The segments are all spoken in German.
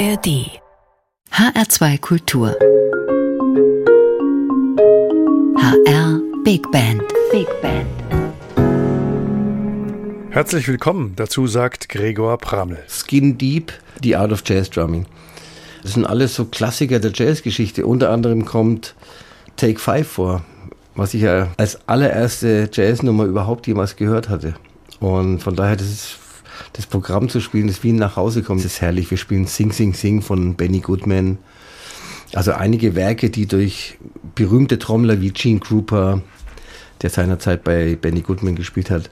ARD HR2 Kultur HR Big Band Big Band Herzlich willkommen, dazu sagt Gregor Pramel. Skin Deep, The Art of Jazz Drumming. Das sind alles so Klassiker der Jazzgeschichte. Unter anderem kommt Take Five vor, was ich ja als allererste Jazznummer überhaupt jemals gehört hatte. Und von daher, das ist das Programm zu spielen, das wie ein Nachhausekommen, das ist herrlich. Wir spielen Sing Sing Sing von Benny Goodman. Also einige Werke, die durch berühmte Trommler wie Gene Krupa, der seinerzeit bei Benny Goodman gespielt hat,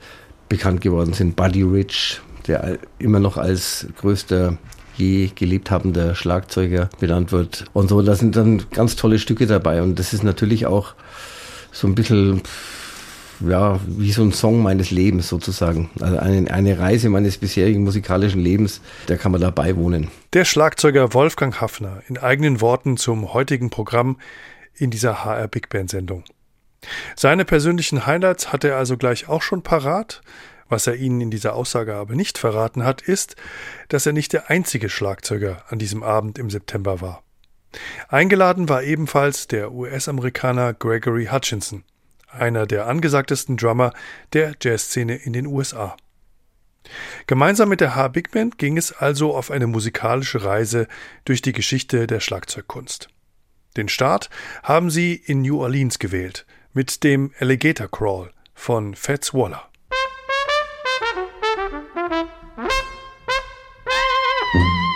bekannt geworden sind. Buddy Rich, der immer noch als größter je gelebt habender Schlagzeuger benannt wird. Und so, da sind dann ganz tolle Stücke dabei. Und das ist natürlich auch so ein bisschen, ja, wie so ein Song meines Lebens sozusagen. Also eine, eine Reise meines bisherigen musikalischen Lebens, da kann man dabei wohnen. Der Schlagzeuger Wolfgang Hafner in eigenen Worten zum heutigen Programm in dieser HR Big Band Sendung. Seine persönlichen Highlights hat er also gleich auch schon parat. Was er Ihnen in dieser Aussage aber nicht verraten hat, ist, dass er nicht der einzige Schlagzeuger an diesem Abend im September war. Eingeladen war ebenfalls der US-Amerikaner Gregory Hutchinson, einer der angesagtesten Drummer der Jazzszene in den USA. Gemeinsam mit der H Big Band ging es also auf eine musikalische Reise durch die Geschichte der Schlagzeugkunst. Den Start haben sie in New Orleans gewählt, mit dem Alligator Crawl von Fats Waller.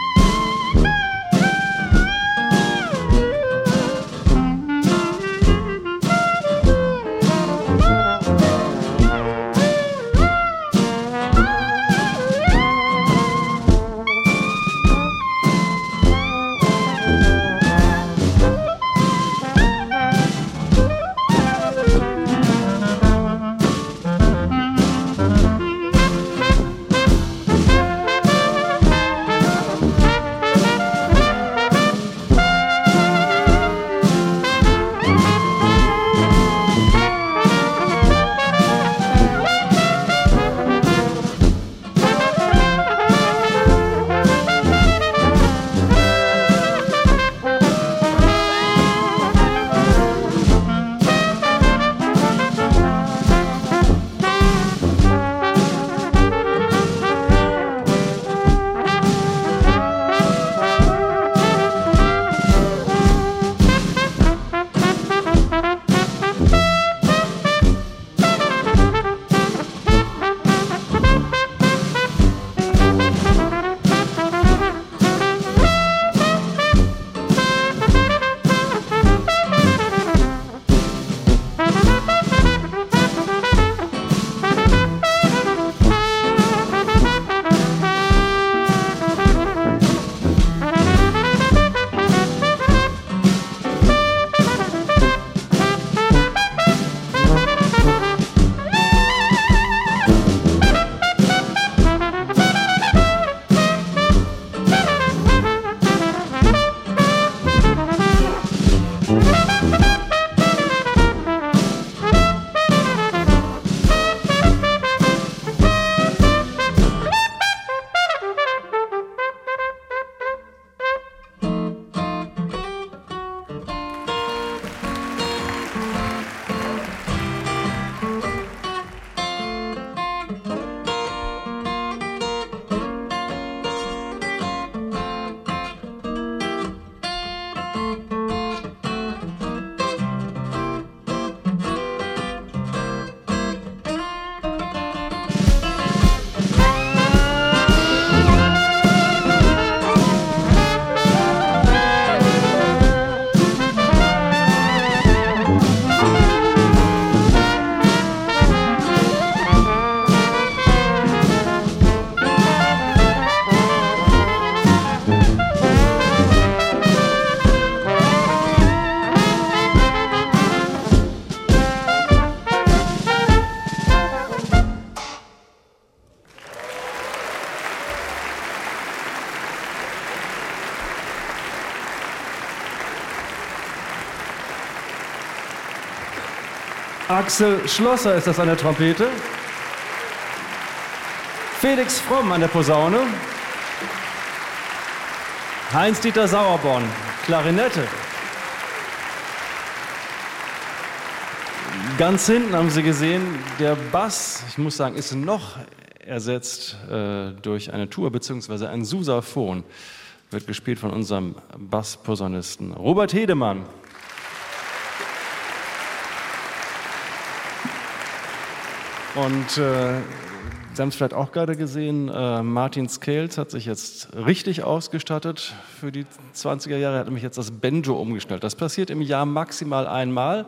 Axel Schlosser ist das an der Trompete. Felix Fromm an der Posaune. Heinz-Dieter Sauerborn, Klarinette. Ganz hinten haben Sie gesehen, der Bass, ich muss sagen, ist noch ersetzt äh, durch eine Tour bzw. ein Susaphon. Wird gespielt von unserem Bassposaunisten Robert Hedemann. Und äh, Sie haben es vielleicht auch gerade gesehen, äh, Martin Scales hat sich jetzt richtig ausgestattet für die 20er Jahre. Er hat nämlich jetzt das Banjo umgestellt. Das passiert im Jahr maximal einmal.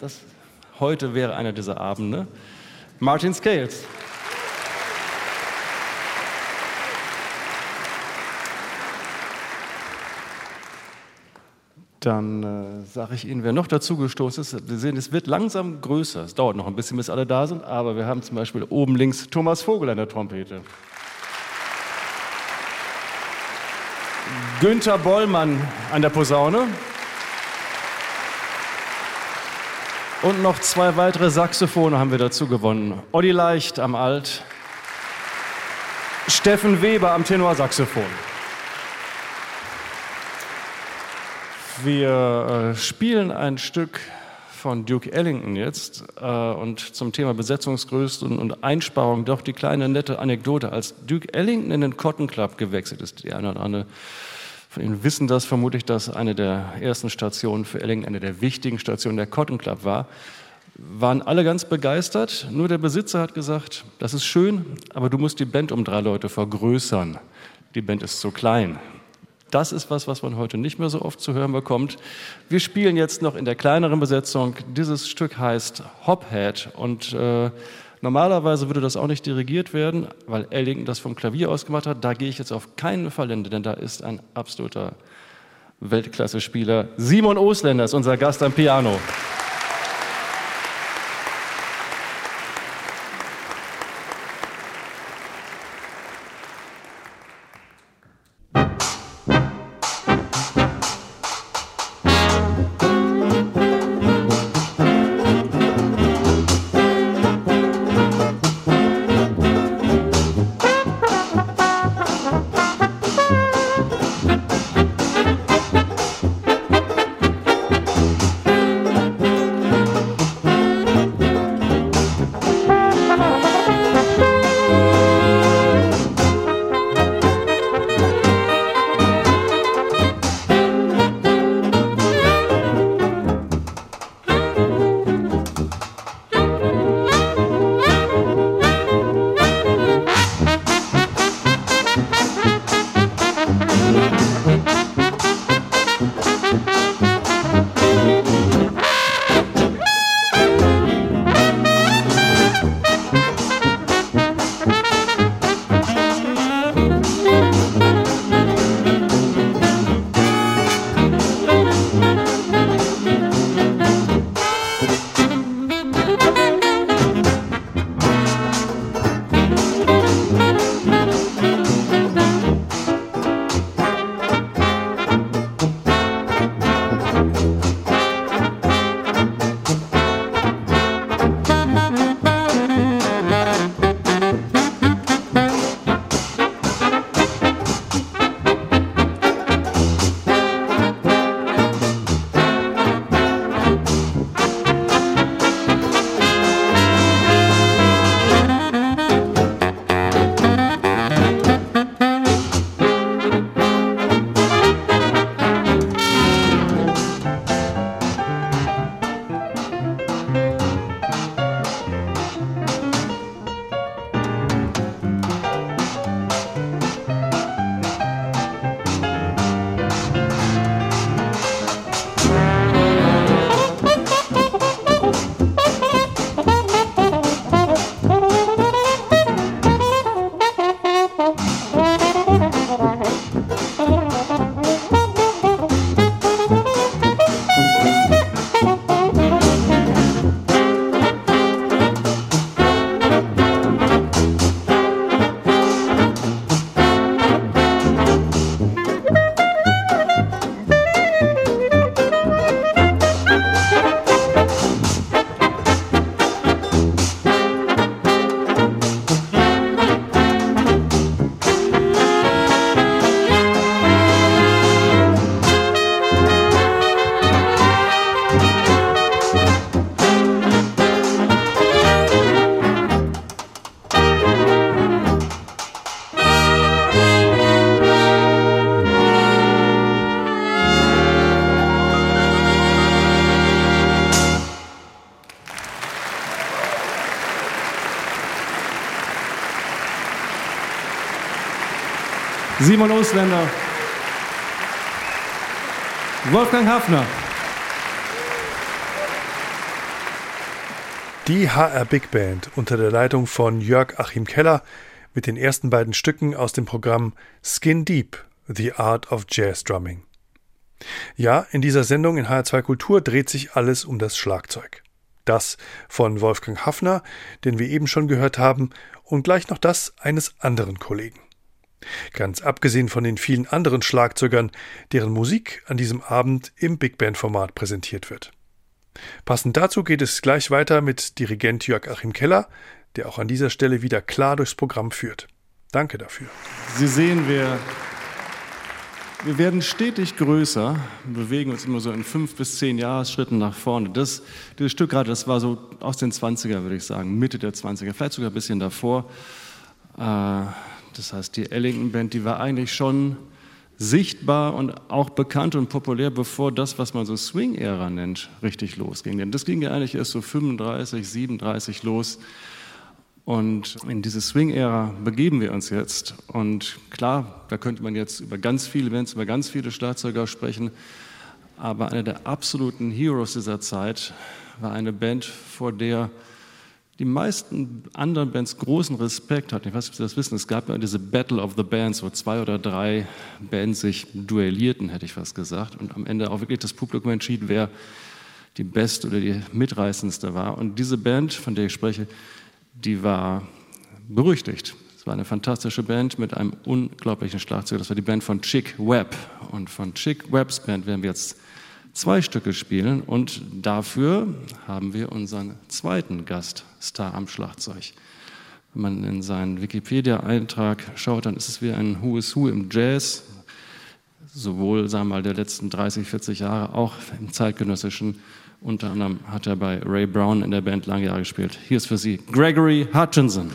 Das, heute wäre einer dieser Abende. Martin Scales. Dann äh, sage ich Ihnen, wer noch dazu gestoßen ist. Sie sehen, es wird langsam größer. Es dauert noch ein bisschen, bis alle da sind, aber wir haben zum Beispiel oben links Thomas Vogel an der Trompete. Günther Bollmann an der Posaune. Und noch zwei weitere Saxophone haben wir dazu gewonnen. Olli Leicht am Alt, Steffen Weber am Tenorsaxophon. Wir äh, spielen ein Stück von Duke Ellington jetzt äh, und zum Thema Besetzungsgrößen und Einsparung doch die kleine nette Anekdote. Als Duke Ellington in den Cotton Club gewechselt ist, die eine oder andere von Ihnen wissen das vermutlich, dass eine der ersten Stationen für Ellington, eine der wichtigen Stationen der Cotton Club war, waren alle ganz begeistert. Nur der Besitzer hat gesagt, das ist schön, aber du musst die Band um drei Leute vergrößern. Die Band ist zu klein. Das ist was, was man heute nicht mehr so oft zu hören bekommt. Wir spielen jetzt noch in der kleineren Besetzung. Dieses Stück heißt Hophead und äh, normalerweise würde das auch nicht dirigiert werden, weil Ellington das vom Klavier aus gemacht hat. Da gehe ich jetzt auf keinen Fall hin, denn da ist ein absoluter Weltklasse-Spieler. Simon Osländer ist unser Gast am Piano. Simon Osländer, Wolfgang Hafner. Die HR Big Band unter der Leitung von Jörg Achim Keller mit den ersten beiden Stücken aus dem Programm Skin Deep, The Art of Jazz Drumming. Ja, in dieser Sendung in HR2 Kultur dreht sich alles um das Schlagzeug. Das von Wolfgang Hafner, den wir eben schon gehört haben, und gleich noch das eines anderen Kollegen. Ganz abgesehen von den vielen anderen Schlagzeugern, deren Musik an diesem Abend im Big Band Format präsentiert wird. Passend dazu geht es gleich weiter mit Dirigent Jörg Achim Keller, der auch an dieser Stelle wieder klar durchs Programm führt. Danke dafür. Sie sehen, wir, wir werden stetig größer, bewegen uns immer so in fünf bis zehn Jahresschritten nach vorne. Das, dieses Stück gerade, das war so aus den 20er, würde ich sagen, Mitte der 20er, vielleicht sogar ein bisschen davor. Äh, das heißt, die Ellington Band, die war eigentlich schon sichtbar und auch bekannt und populär, bevor das, was man so Swing-Ära nennt, richtig losging. Denn das ging ja eigentlich erst so 35, 37 los. Und in diese Swing-Ära begeben wir uns jetzt. Und klar, da könnte man jetzt über ganz viele Bands, über ganz viele Schlagzeuger sprechen. Aber einer der absoluten Heroes dieser Zeit war eine Band, vor der die meisten anderen Bands großen Respekt hatten. Ich weiß nicht, ob Sie das wissen. Es gab ja diese Battle of the Bands, wo zwei oder drei Bands sich duellierten, hätte ich fast gesagt. Und am Ende auch wirklich das Publikum entschied, wer die beste oder die mitreißendste war. Und diese Band, von der ich spreche, die war berüchtigt. Es war eine fantastische Band mit einem unglaublichen Schlagzeug. Das war die Band von Chick Webb. Und von Chick Webbs Band werden wir jetzt zwei Stücke spielen und dafür haben wir unseren zweiten Gaststar am Schlagzeug. Wenn man in seinen Wikipedia-Eintrag schaut, dann ist es wie ein Who is Who im Jazz, sowohl sagen wir mal der letzten 30, 40 Jahre, auch im zeitgenössischen. Unter anderem hat er bei Ray Brown in der Band lange Jahre gespielt. Hier ist für Sie Gregory Hutchinson.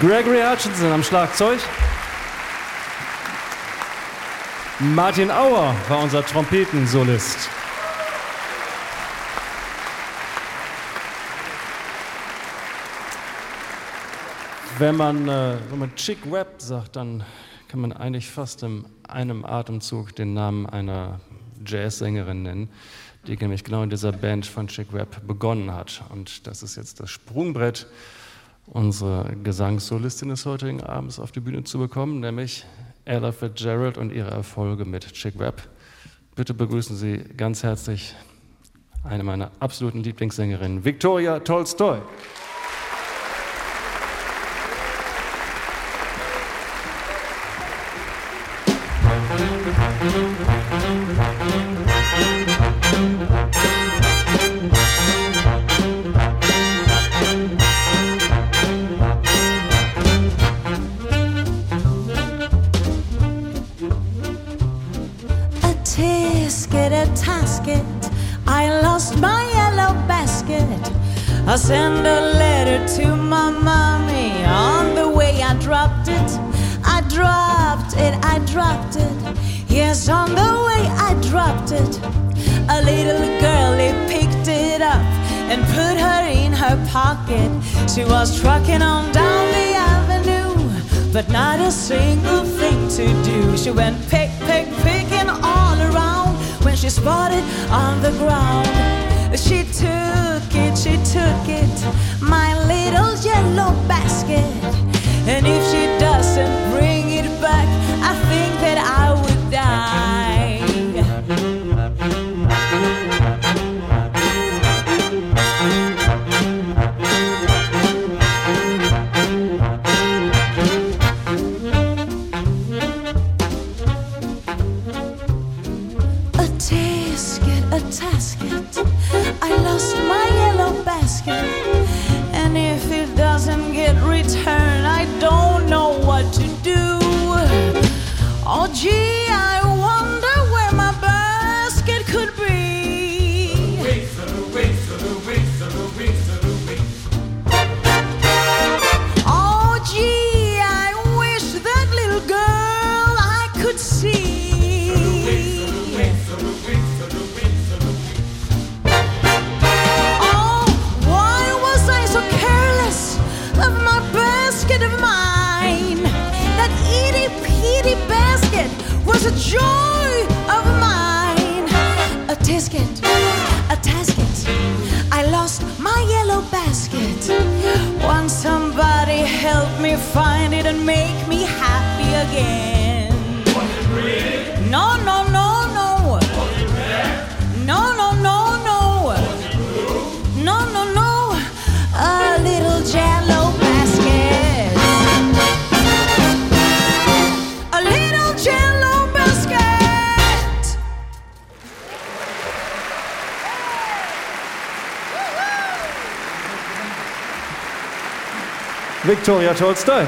Gregory Hutchinson am Schlagzeug. Martin Auer war unser Trompetensolist. Wenn man, äh, wenn man Chick Webb sagt, dann kann man eigentlich fast in einem Atemzug den Namen einer Jazzsängerin nennen, die nämlich genau in dieser Band von Chick Webb begonnen hat. Und das ist jetzt das Sprungbrett, unsere Gesangssolistin des heutigen Abends auf die Bühne zu bekommen, nämlich Ella Fitzgerald und ihre Erfolge mit Chick Webb. Bitte begrüßen Sie ganz herzlich eine meiner absoluten Lieblingssängerinnen, Victoria Tolstoy. Pocket. She was trucking on down the avenue, but not a single thing to do. She went pick, pick, picking all around when she spotted on the ground. She took it, she took it, my little yellow basket. Victoria Tolstoy.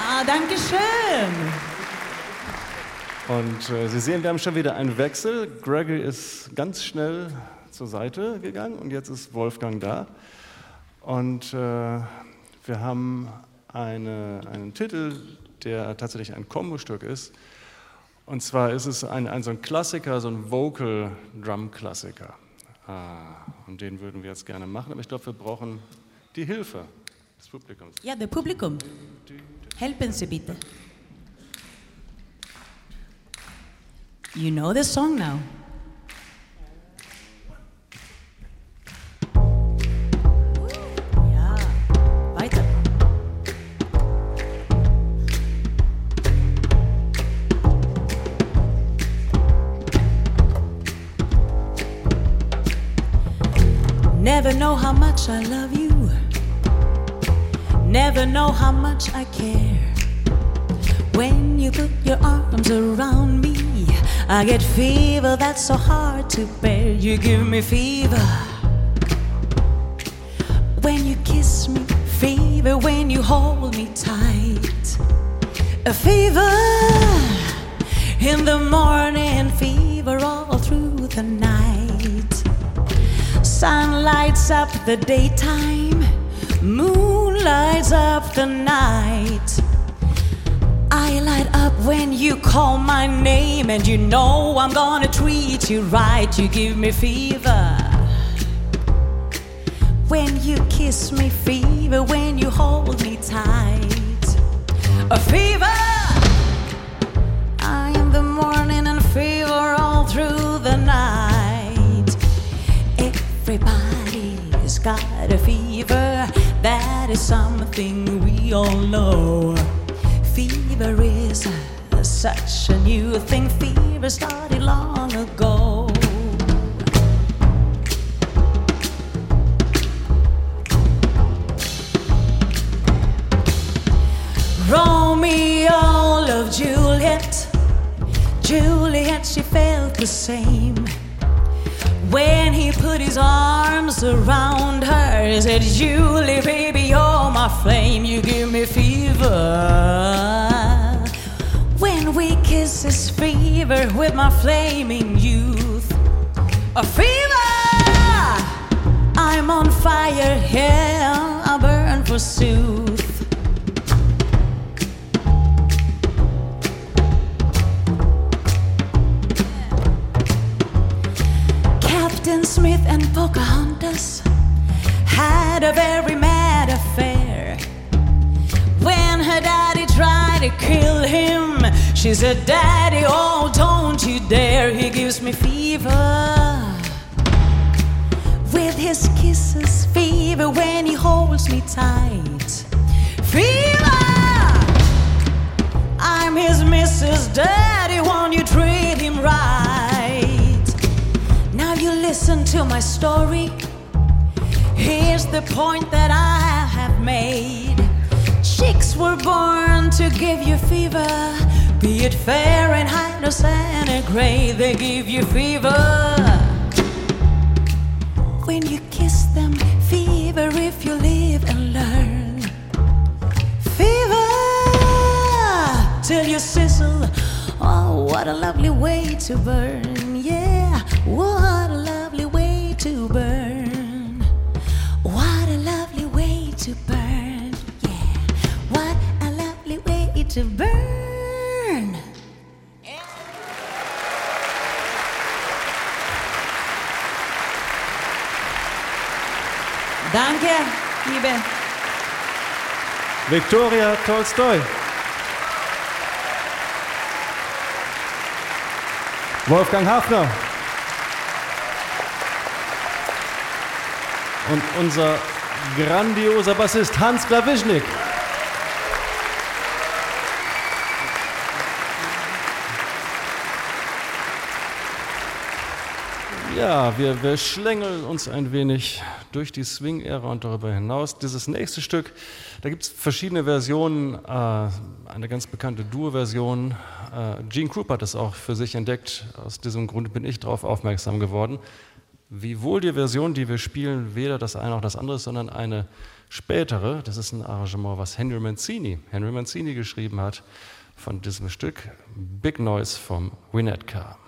Ah, danke schön. Und äh, Sie sehen, wir haben schon wieder einen Wechsel. Gregory ist ganz schnell zur Seite gegangen und jetzt ist Wolfgang da. Und äh, wir haben eine, einen Titel, der tatsächlich ein Kombostück ist. Und zwar ist es ein, ein so ein Klassiker, so ein Vocal-Drum-Klassiker. Ah, und den würden wir jetzt gerne machen, aber ich glaube, wir brauchen die Hilfe des Publikums. Ja, der Publikum. Helfen Sie bitte. You know the song now. Never know how much I care. When you put your arms around me, I get fever that's so hard to bear. You give me fever. When you kiss me, fever when you hold me tight. A fever in the morning, fever all through the night. Sun lights up the daytime, moon lights up the night. I light up when you call my name, and you know I'm gonna treat you right. You give me fever when you kiss me, fever when you hold me tight. A fever. I am the morning is something we all know. Fever is such a new thing. Fever started long ago. Romeo loved Juliet. Juliet, she felt the same. When he put his arms around her, he said, Julie, baby, you're my flame. You give me fever. When we kiss this fever with my flaming youth, a fever. I'm on fire, yeah, I burn for forsooth. Smith and Pocahontas had a very mad affair. When her daddy tried to kill him, she said, Daddy, oh, don't you dare, he gives me fever. With his kisses, fever when he holds me tight. Fever! I'm his Mrs. Daddy, won't you treat him right? Listen to my story. Here's the point that I have made. Chicks were born to give you fever. Be it Fahrenheit or centigrade, they give you fever. When you kiss them, fever if you live and learn. Fever till you sizzle. Oh, what a lovely way to burn. Yeah, what to burn. Danke, liebe Viktoria Tolstoi. Wolfgang Hafner. Und unser grandioser Bassist Hans Klawischnik. Ja, wir, wir schlängeln uns ein wenig durch die Swing-Ära und darüber hinaus. Dieses nächste Stück, da gibt es verschiedene Versionen. Äh, eine ganz bekannte Dur-Version. Äh, Gene Krupa hat das auch für sich entdeckt. Aus diesem Grund bin ich darauf aufmerksam geworden. Wiewohl die Version, die wir spielen, weder das eine noch das andere ist, sondern eine spätere. Das ist ein Arrangement, was Henry Mancini, Henry Mancini geschrieben hat von diesem Stück Big Noise vom Winnetka.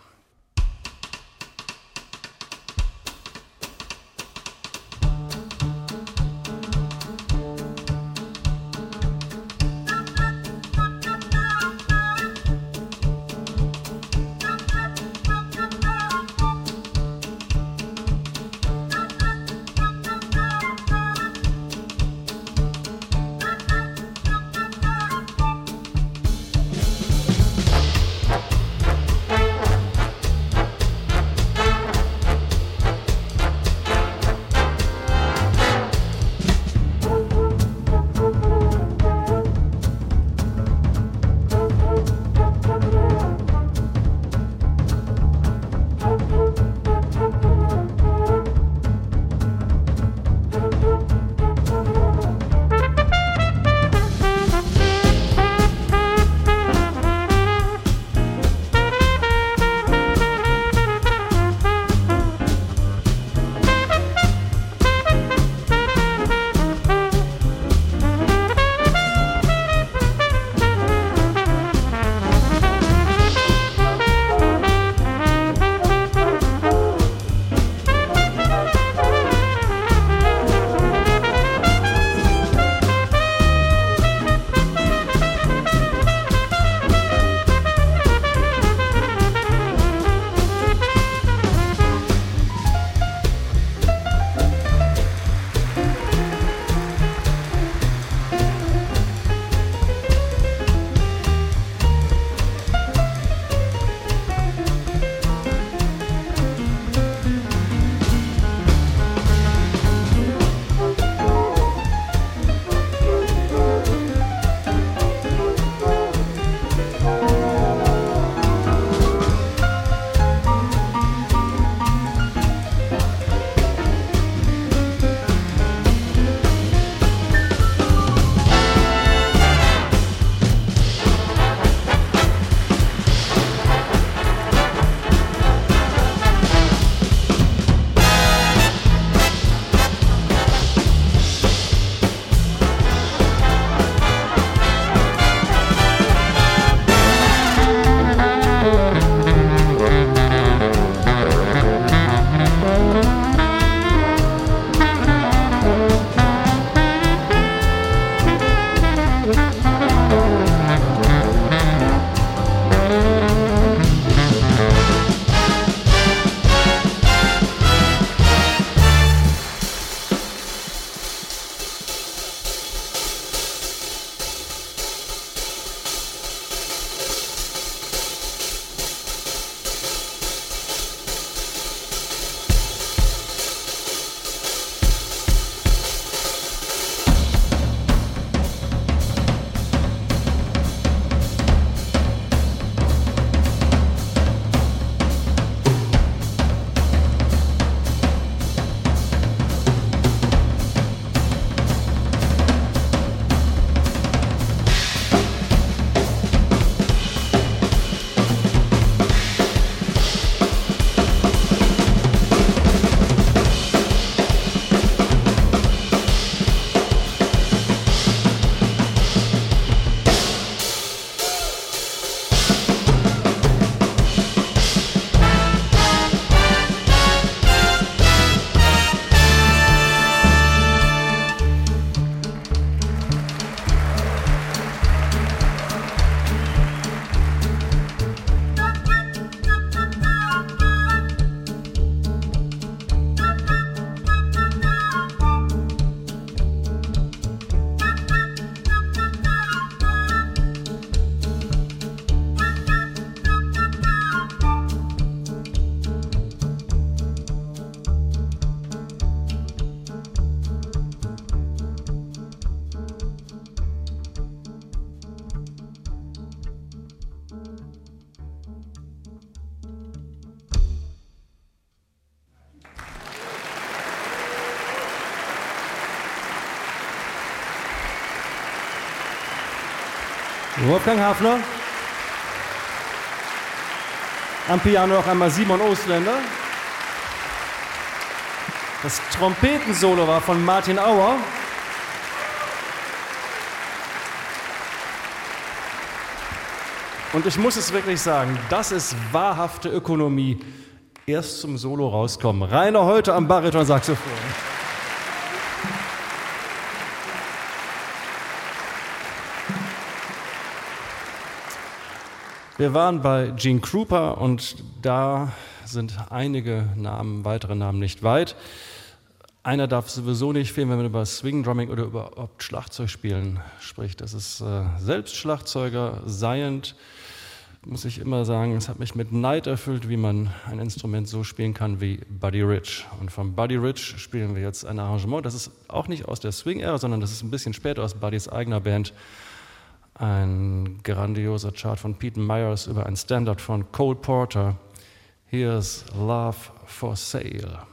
Wolfgang Hafner. Am Piano noch einmal Simon Ostländer. Das Trompetensolo war von Martin Auer. Und ich muss es wirklich sagen, das ist wahrhafte Ökonomie. Erst zum Solo rauskommen. Rainer heute am Bariton-Saxophon. Wir waren bei Gene Krupa und da sind einige Namen, weitere Namen nicht weit. Einer darf sowieso nicht fehlen, wenn man über Swing Drumming oder überhaupt Schlagzeugspielen spricht. Das ist äh, selbst Schlagzeuger, seiend, muss ich immer sagen, es hat mich mit Neid erfüllt, wie man ein Instrument so spielen kann wie Buddy Rich. Und von Buddy Rich spielen wir jetzt ein Arrangement. Das ist auch nicht aus der Swing-Ära, sondern das ist ein bisschen später aus Buddys eigener Band. Ein grandioser Chart von Pete Myers über ein Standard von Cole Porter. Here's Love for Sale.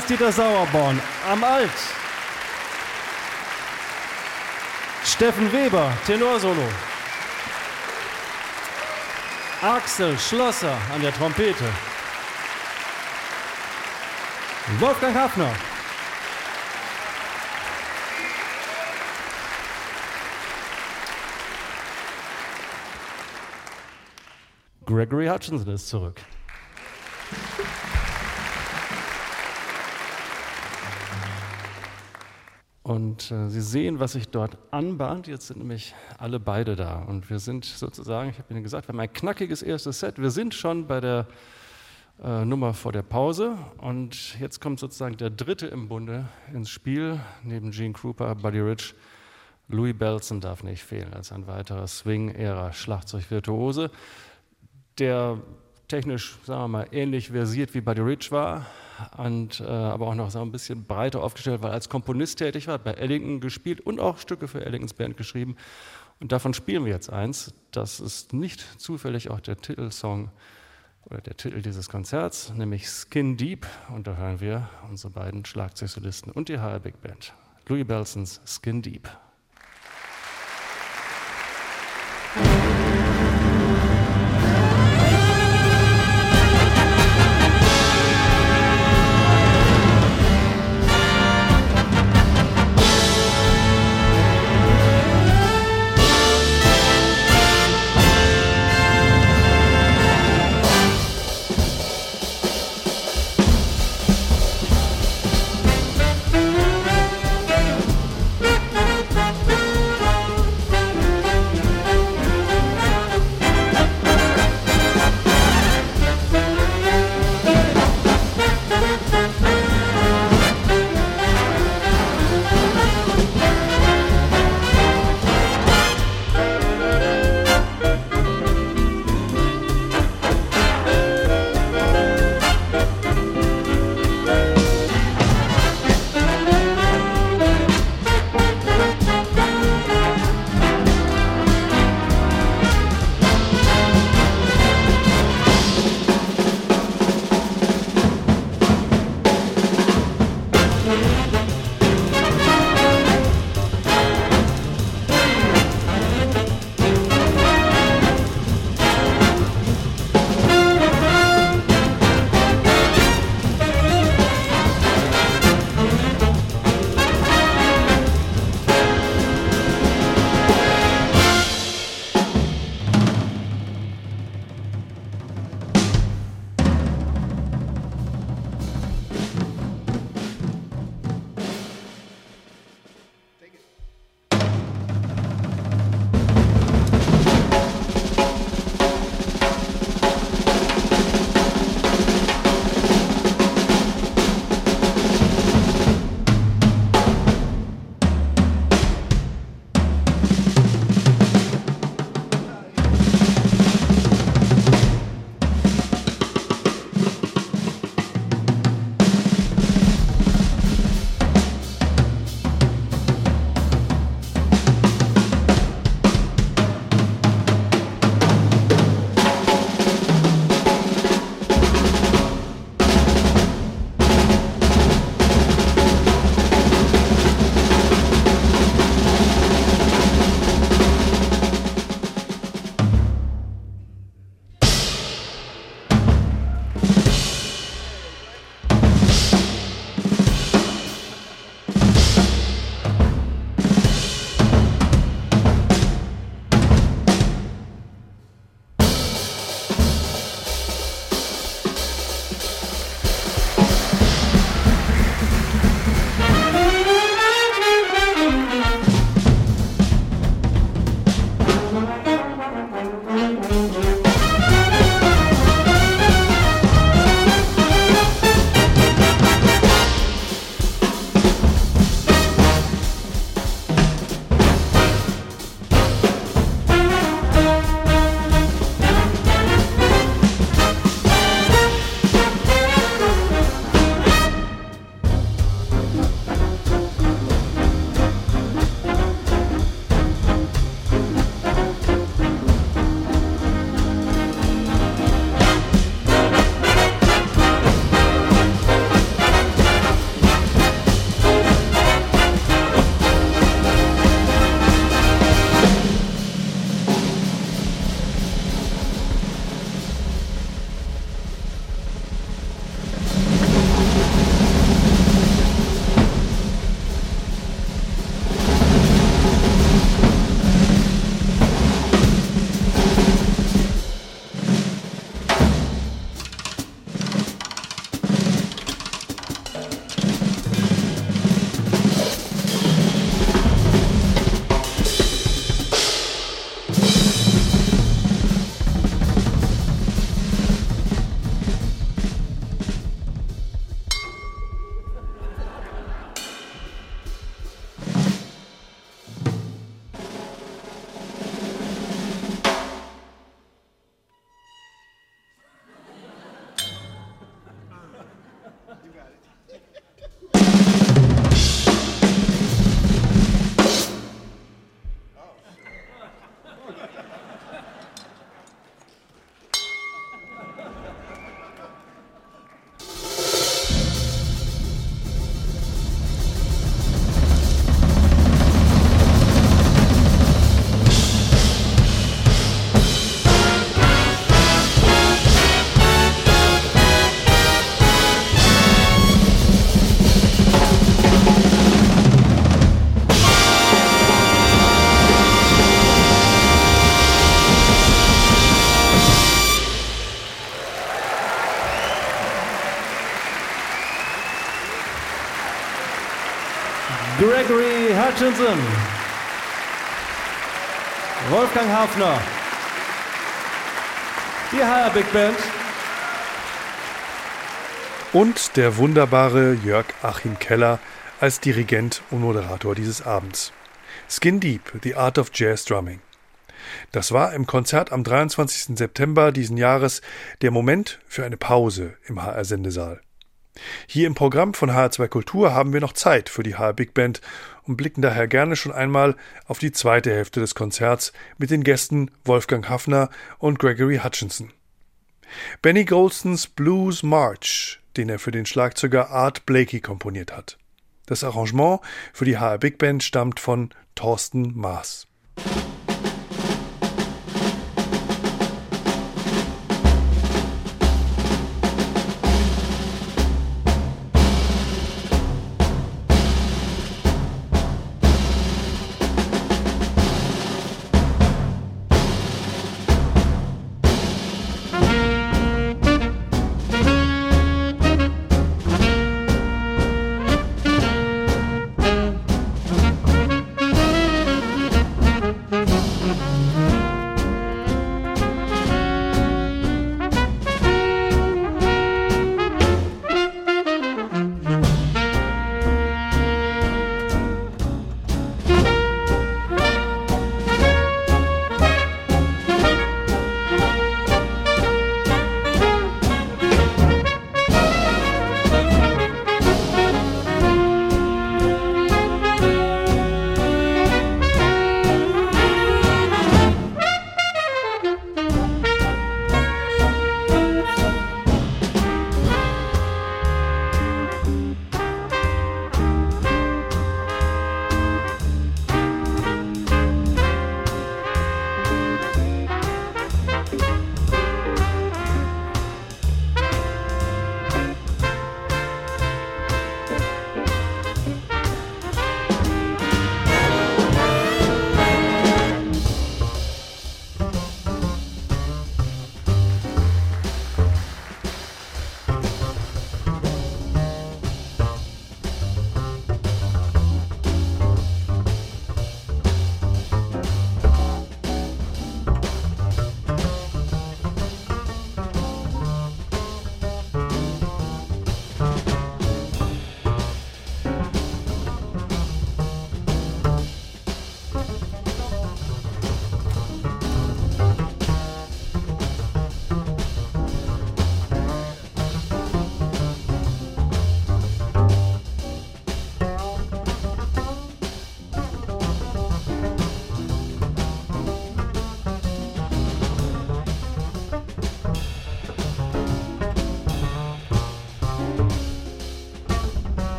Heinz-Dieter Sauerborn am Alt. Steffen Weber, Tenorsolo. Axel Schlosser an der Trompete. Wolfgang Hafner. Gregory Hutchinson ist zurück. Und äh, Sie sehen, was sich dort anbahnt. Jetzt sind nämlich alle beide da. Und wir sind sozusagen, ich habe Ihnen gesagt, wir haben ein knackiges erstes Set. Wir sind schon bei der äh, Nummer vor der Pause. Und jetzt kommt sozusagen der dritte im Bunde ins Spiel. Neben Gene Krupa, Buddy Rich, Louis Belson darf nicht fehlen als ein weiterer Swing-Ära-Schlagzeugvirtuose der technisch, sagen wir mal, ähnlich versiert wie Buddy Rich war, und, äh, aber auch noch so ein bisschen breiter aufgestellt, weil als Komponist tätig war, bei Ellington gespielt und auch Stücke für Ellingtons Band geschrieben. Und davon spielen wir jetzt eins. Das ist nicht zufällig auch der Titelsong oder der Titel dieses Konzerts, nämlich Skin Deep. Und da hören wir unsere beiden Schlagzeugsolisten und die HR Big Band. Louis Belsons Skin Deep. Hutchinson, Wolfgang Hafner, die HR Big Band und der wunderbare Jörg Achim Keller als Dirigent und Moderator dieses Abends. Skin Deep, The Art of Jazz Drumming. Das war im Konzert am 23. September diesen Jahres der Moment für eine Pause im HR Sendesaal. Hier im Programm von HR2 Kultur haben wir noch Zeit für die HR Big Band und blicken daher gerne schon einmal auf die zweite Hälfte des Konzerts mit den Gästen Wolfgang Hafner und Gregory Hutchinson. Benny Golsons Blues March, den er für den Schlagzeuger Art Blakey komponiert hat. Das Arrangement für die HR Big Band stammt von Thorsten Maas.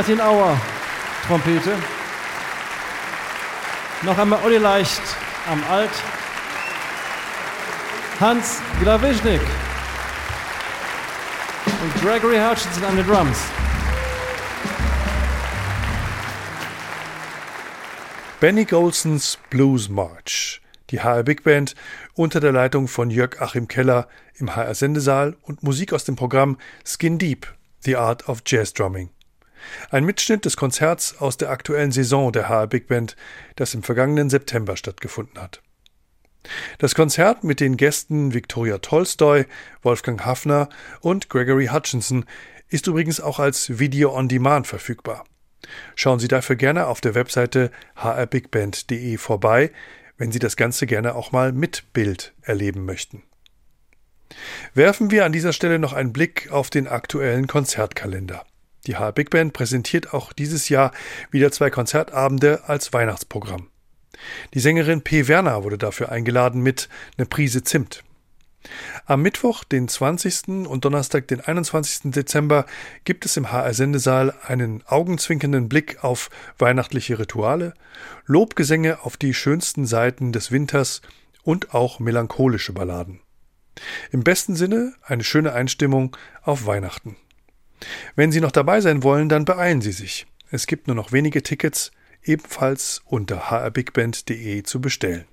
Martin Auer, Trompete. Noch einmal Olli Leicht am Alt. Hans Glawischnik und Gregory Hutchinson an den Drums. Benny Golsons Blues March, die HR Big Band unter der Leitung von Jörg Achim Keller im HR Sendesaal und Musik aus dem Programm Skin Deep, The Art of Jazz Drumming. Ein Mitschnitt des Konzerts aus der aktuellen Saison der HR Big Band, das im vergangenen September stattgefunden hat. Das Konzert mit den Gästen Victoria Tolstoy, Wolfgang Hafner und Gregory Hutchinson ist übrigens auch als Video on Demand verfügbar. Schauen Sie dafür gerne auf der Webseite hrbigband.de vorbei, wenn Sie das Ganze gerne auch mal mit Bild erleben möchten. Werfen wir an dieser Stelle noch einen Blick auf den aktuellen Konzertkalender. Die HR Big Band präsentiert auch dieses Jahr wieder zwei Konzertabende als Weihnachtsprogramm. Die Sängerin P. Werner wurde dafür eingeladen mit Ne Prise Zimt. Am Mittwoch, den 20. und Donnerstag, den 21. Dezember, gibt es im HR-Sendesaal einen augenzwinkernden Blick auf weihnachtliche Rituale, Lobgesänge auf die schönsten Seiten des Winters und auch melancholische Balladen. Im besten Sinne eine schöne Einstimmung auf Weihnachten. Wenn Sie noch dabei sein wollen, dann beeilen Sie sich. Es gibt nur noch wenige Tickets, ebenfalls unter hrbigband.de zu bestellen.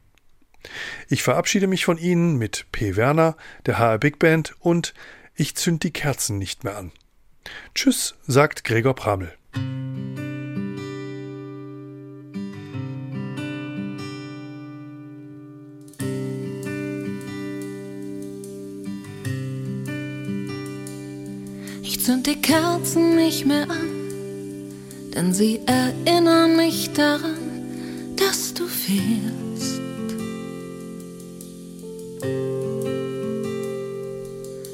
Ich verabschiede mich von Ihnen mit P. Werner, der HR Big Band und Ich zünd die Kerzen nicht mehr an. Tschüss, sagt Gregor Pramel. Zünd die Kerzen nicht mehr an, denn sie erinnern mich daran, dass du fehlst.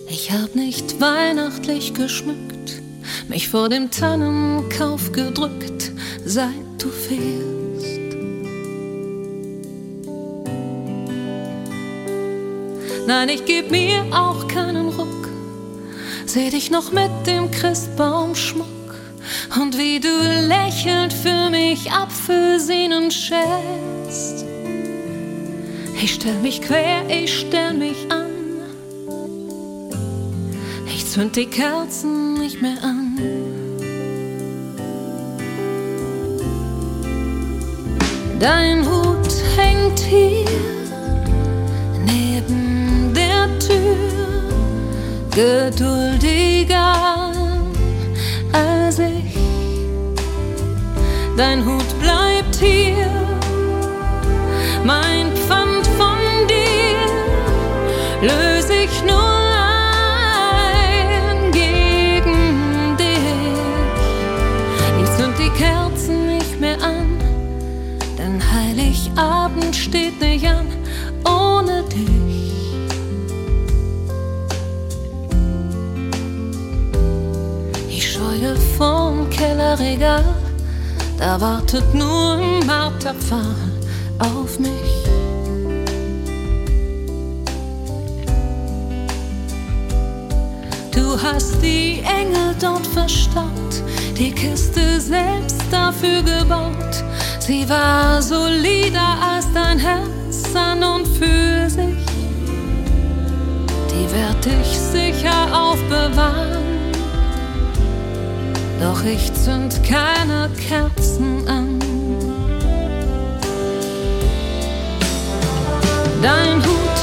Ich hab nicht weihnachtlich geschmückt, mich vor dem Tannenkauf gedrückt, seit du fehlst. Nein, ich geb mir auch keinen Ruck, seh dich noch mit dem Christbaumschmuck und wie du lächelnd für mich Apfelsinen schälst. Ich stell mich quer, ich stell mich an. Ich zünd die Kerzen nicht mehr an. Dein Hut hängt hier neben der Tür, geduldiger als ich. Dein Hut bleibt hier, mein Pfand von dir löse ich nur Kellerregal, da wartet nur ein Marterpfahl auf mich. Du hast die Engel dort verstaut, die Kiste selbst dafür gebaut. Sie war solider als dein Herz an und für sich. Die werd ich sicher aufbewahren. Doch ich zünd keine Kerzen an. Dein Hut